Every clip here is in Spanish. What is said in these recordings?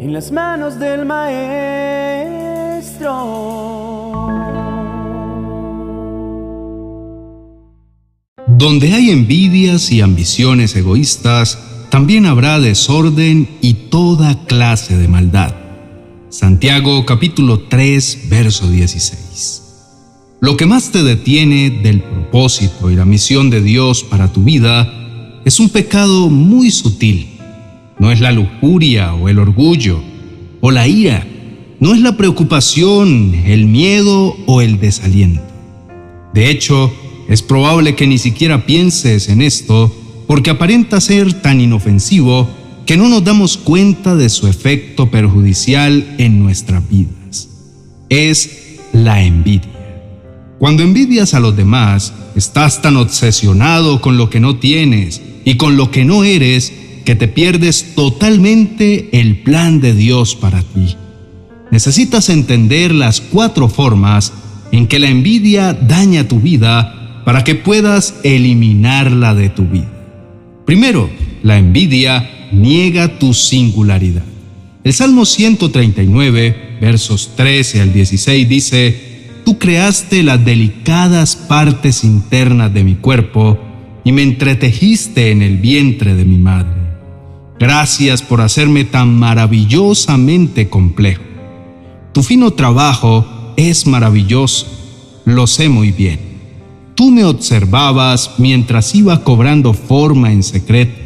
en las manos del maestro. Donde hay envidias y ambiciones egoístas, también habrá desorden y toda clase de maldad. Santiago capítulo 3, verso 16. Lo que más te detiene del propósito y la misión de Dios para tu vida es un pecado muy sutil. No es la lujuria o el orgullo o la ira. No es la preocupación, el miedo o el desaliento. De hecho, es probable que ni siquiera pienses en esto porque aparenta ser tan inofensivo que no nos damos cuenta de su efecto perjudicial en nuestras vidas. Es la envidia. Cuando envidias a los demás, estás tan obsesionado con lo que no tienes y con lo que no eres que te pierdes totalmente el plan de Dios para ti. Necesitas entender las cuatro formas en que la envidia daña tu vida para que puedas eliminarla de tu vida. Primero, la envidia niega tu singularidad. El Salmo 139, versos 13 al 16 dice, Tú creaste las delicadas partes internas de mi cuerpo y me entretejiste en el vientre de mi madre. Gracias por hacerme tan maravillosamente complejo. Tu fino trabajo es maravilloso, lo sé muy bien. Tú me observabas mientras iba cobrando forma en secreto,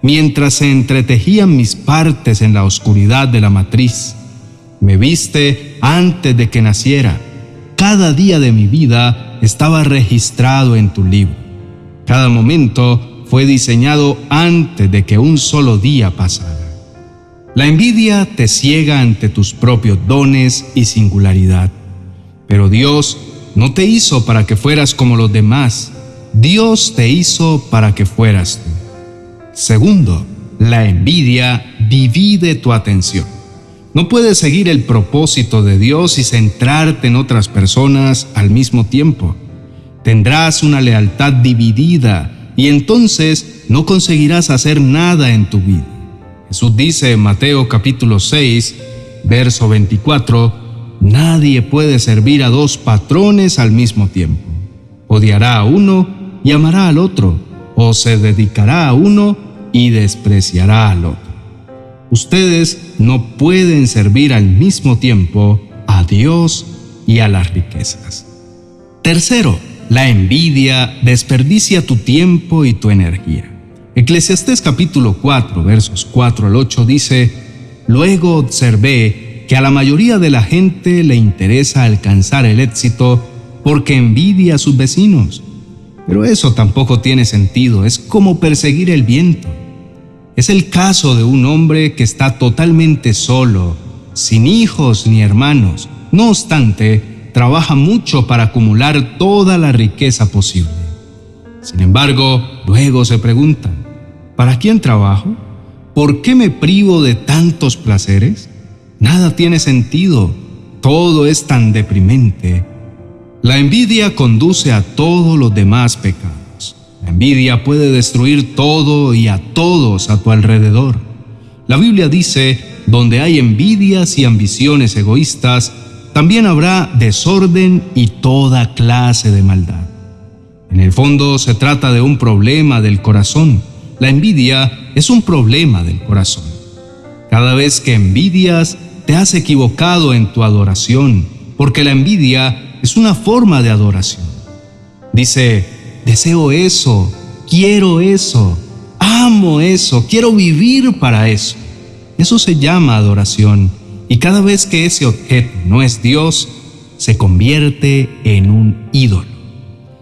mientras se entretejían mis partes en la oscuridad de la matriz. Me viste antes de que naciera. Cada día de mi vida estaba registrado en tu libro. Cada momento fue diseñado antes de que un solo día pasara. La envidia te ciega ante tus propios dones y singularidad. Pero Dios no te hizo para que fueras como los demás. Dios te hizo para que fueras tú. Segundo, la envidia divide tu atención. No puedes seguir el propósito de Dios y centrarte en otras personas al mismo tiempo. Tendrás una lealtad dividida y entonces no conseguirás hacer nada en tu vida. Jesús dice en Mateo capítulo 6, verso 24, Nadie puede servir a dos patrones al mismo tiempo. Odiará a uno y amará al otro, o se dedicará a uno y despreciará al otro. Ustedes no pueden servir al mismo tiempo a Dios y a las riquezas. Tercero, la envidia desperdicia tu tiempo y tu energía. Eclesiastés capítulo 4, versos 4 al 8 dice, Luego observé que a la mayoría de la gente le interesa alcanzar el éxito porque envidia a sus vecinos. Pero eso tampoco tiene sentido, es como perseguir el viento. Es el caso de un hombre que está totalmente solo, sin hijos ni hermanos. No obstante, trabaja mucho para acumular toda la riqueza posible. Sin embargo, luego se pregunta, ¿para quién trabajo? ¿Por qué me privo de tantos placeres? Nada tiene sentido, todo es tan deprimente. La envidia conduce a todos los demás pecados. La envidia puede destruir todo y a todos a tu alrededor. La Biblia dice, donde hay envidias y ambiciones egoístas, también habrá desorden y toda clase de maldad. En el fondo se trata de un problema del corazón. La envidia es un problema del corazón. Cada vez que envidias, te has equivocado en tu adoración, porque la envidia es una forma de adoración. Dice, deseo eso, quiero eso, amo eso, quiero vivir para eso. Eso se llama adoración y cada vez que ese objeto no es Dios, se convierte en un ídolo.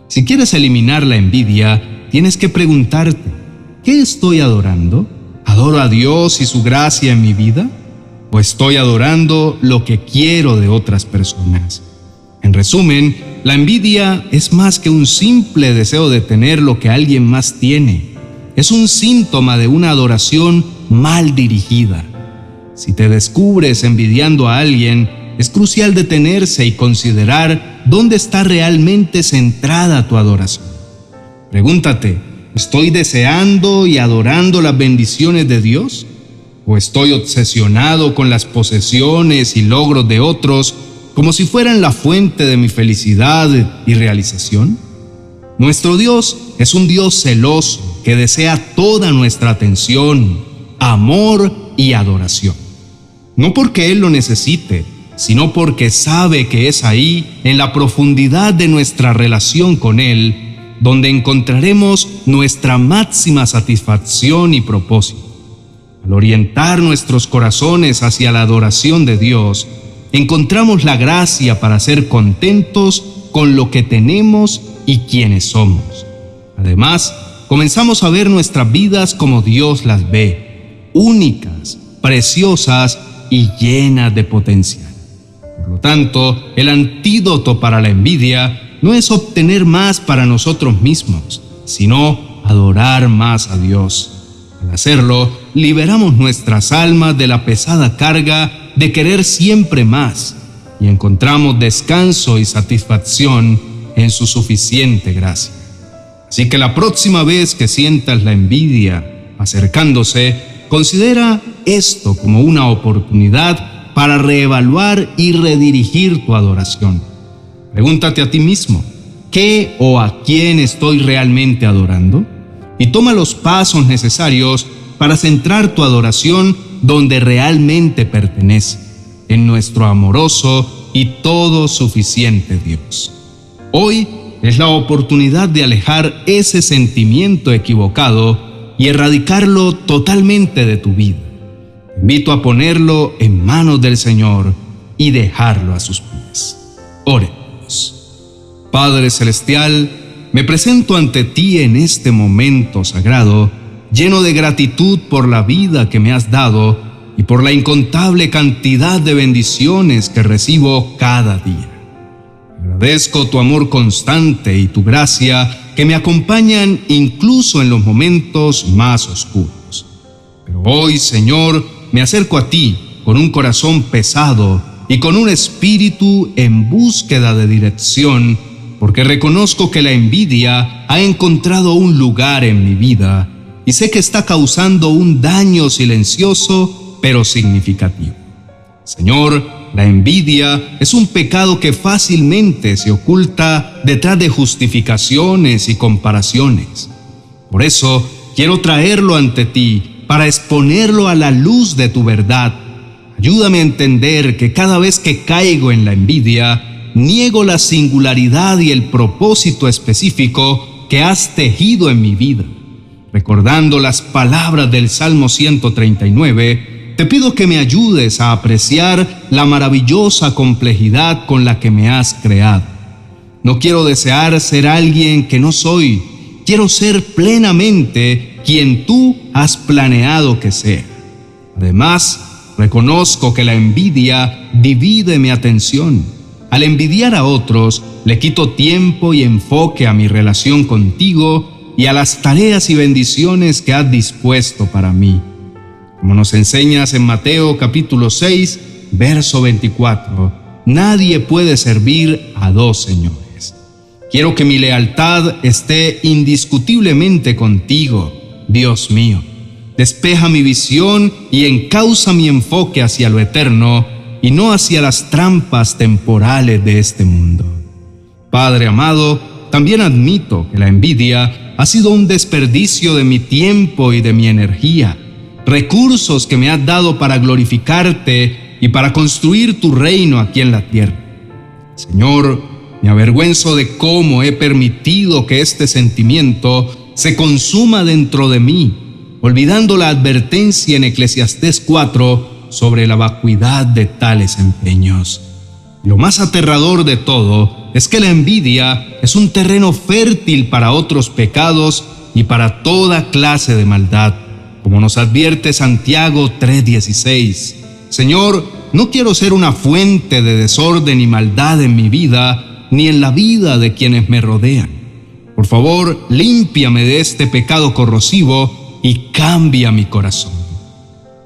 Si quieres eliminar la envidia, tienes que preguntarte, ¿qué estoy adorando? ¿Adoro a Dios y su gracia en mi vida? ¿O estoy adorando lo que quiero de otras personas? En resumen, la envidia es más que un simple deseo de tener lo que alguien más tiene. Es un síntoma de una adoración mal dirigida. Si te descubres envidiando a alguien, es crucial detenerse y considerar dónde está realmente centrada tu adoración. Pregúntate, ¿estoy deseando y adorando las bendiciones de Dios? ¿O estoy obsesionado con las posesiones y logros de otros como si fueran la fuente de mi felicidad y realización? Nuestro Dios es un Dios celoso que desea toda nuestra atención, amor y adoración. No porque Él lo necesite, sino porque sabe que es ahí, en la profundidad de nuestra relación con Él, donde encontraremos nuestra máxima satisfacción y propósito. Al orientar nuestros corazones hacia la adoración de Dios, encontramos la gracia para ser contentos con lo que tenemos y quienes somos. Además, comenzamos a ver nuestras vidas como Dios las ve, únicas, preciosas y llenas de potencial. Por lo tanto, el antídoto para la envidia no es obtener más para nosotros mismos, sino adorar más a Dios. Al hacerlo, liberamos nuestras almas de la pesada carga de querer siempre más y encontramos descanso y satisfacción en su suficiente gracia. Así que la próxima vez que sientas la envidia acercándose, considera esto como una oportunidad para reevaluar y redirigir tu adoración. Pregúntate a ti mismo, ¿qué o a quién estoy realmente adorando? Y toma los pasos necesarios para centrar tu adoración donde realmente pertenece, en nuestro amoroso y todo suficiente Dios. Hoy es la oportunidad de alejar ese sentimiento equivocado y erradicarlo totalmente de tu vida invito a ponerlo en manos del Señor y dejarlo a sus pies. Oremos. Padre Celestial, me presento ante ti en este momento sagrado, lleno de gratitud por la vida que me has dado y por la incontable cantidad de bendiciones que recibo cada día. Agradezco tu amor constante y tu gracia que me acompañan incluso en los momentos más oscuros. Pero hoy, Señor, me acerco a ti con un corazón pesado y con un espíritu en búsqueda de dirección, porque reconozco que la envidia ha encontrado un lugar en mi vida y sé que está causando un daño silencioso pero significativo. Señor, la envidia es un pecado que fácilmente se oculta detrás de justificaciones y comparaciones. Por eso quiero traerlo ante ti para exponerlo a la luz de tu verdad. Ayúdame a entender que cada vez que caigo en la envidia, niego la singularidad y el propósito específico que has tejido en mi vida. Recordando las palabras del Salmo 139, te pido que me ayudes a apreciar la maravillosa complejidad con la que me has creado. No quiero desear ser alguien que no soy, quiero ser plenamente quien tú has planeado que sea. Además, reconozco que la envidia divide mi atención. Al envidiar a otros, le quito tiempo y enfoque a mi relación contigo y a las tareas y bendiciones que has dispuesto para mí. Como nos enseñas en Mateo capítulo 6, verso 24, nadie puede servir a dos señores. Quiero que mi lealtad esté indiscutiblemente contigo Dios mío, despeja mi visión y encausa mi enfoque hacia lo eterno y no hacia las trampas temporales de este mundo. Padre amado, también admito que la envidia ha sido un desperdicio de mi tiempo y de mi energía, recursos que me has dado para glorificarte y para construir tu reino aquí en la tierra. Señor, me avergüenzo de cómo he permitido que este sentimiento se consuma dentro de mí, olvidando la advertencia en Eclesiastés 4 sobre la vacuidad de tales empeños. Lo más aterrador de todo es que la envidia es un terreno fértil para otros pecados y para toda clase de maldad, como nos advierte Santiago 3:16. Señor, no quiero ser una fuente de desorden y maldad en mi vida, ni en la vida de quienes me rodean. Por favor, límpiame de este pecado corrosivo y cambia mi corazón.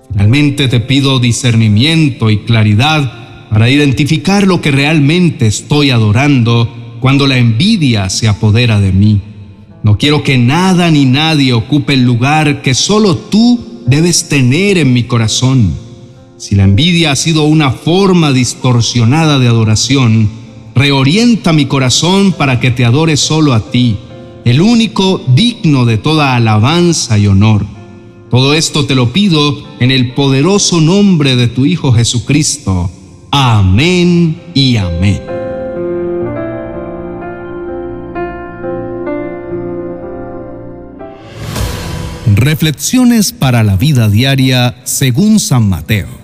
Finalmente te pido discernimiento y claridad para identificar lo que realmente estoy adorando cuando la envidia se apodera de mí. No quiero que nada ni nadie ocupe el lugar que solo tú debes tener en mi corazón. Si la envidia ha sido una forma distorsionada de adoración, reorienta mi corazón para que te adore solo a ti, el único digno de toda alabanza y honor. Todo esto te lo pido en el poderoso nombre de tu Hijo Jesucristo. Amén y amén. Reflexiones para la vida diaria según San Mateo.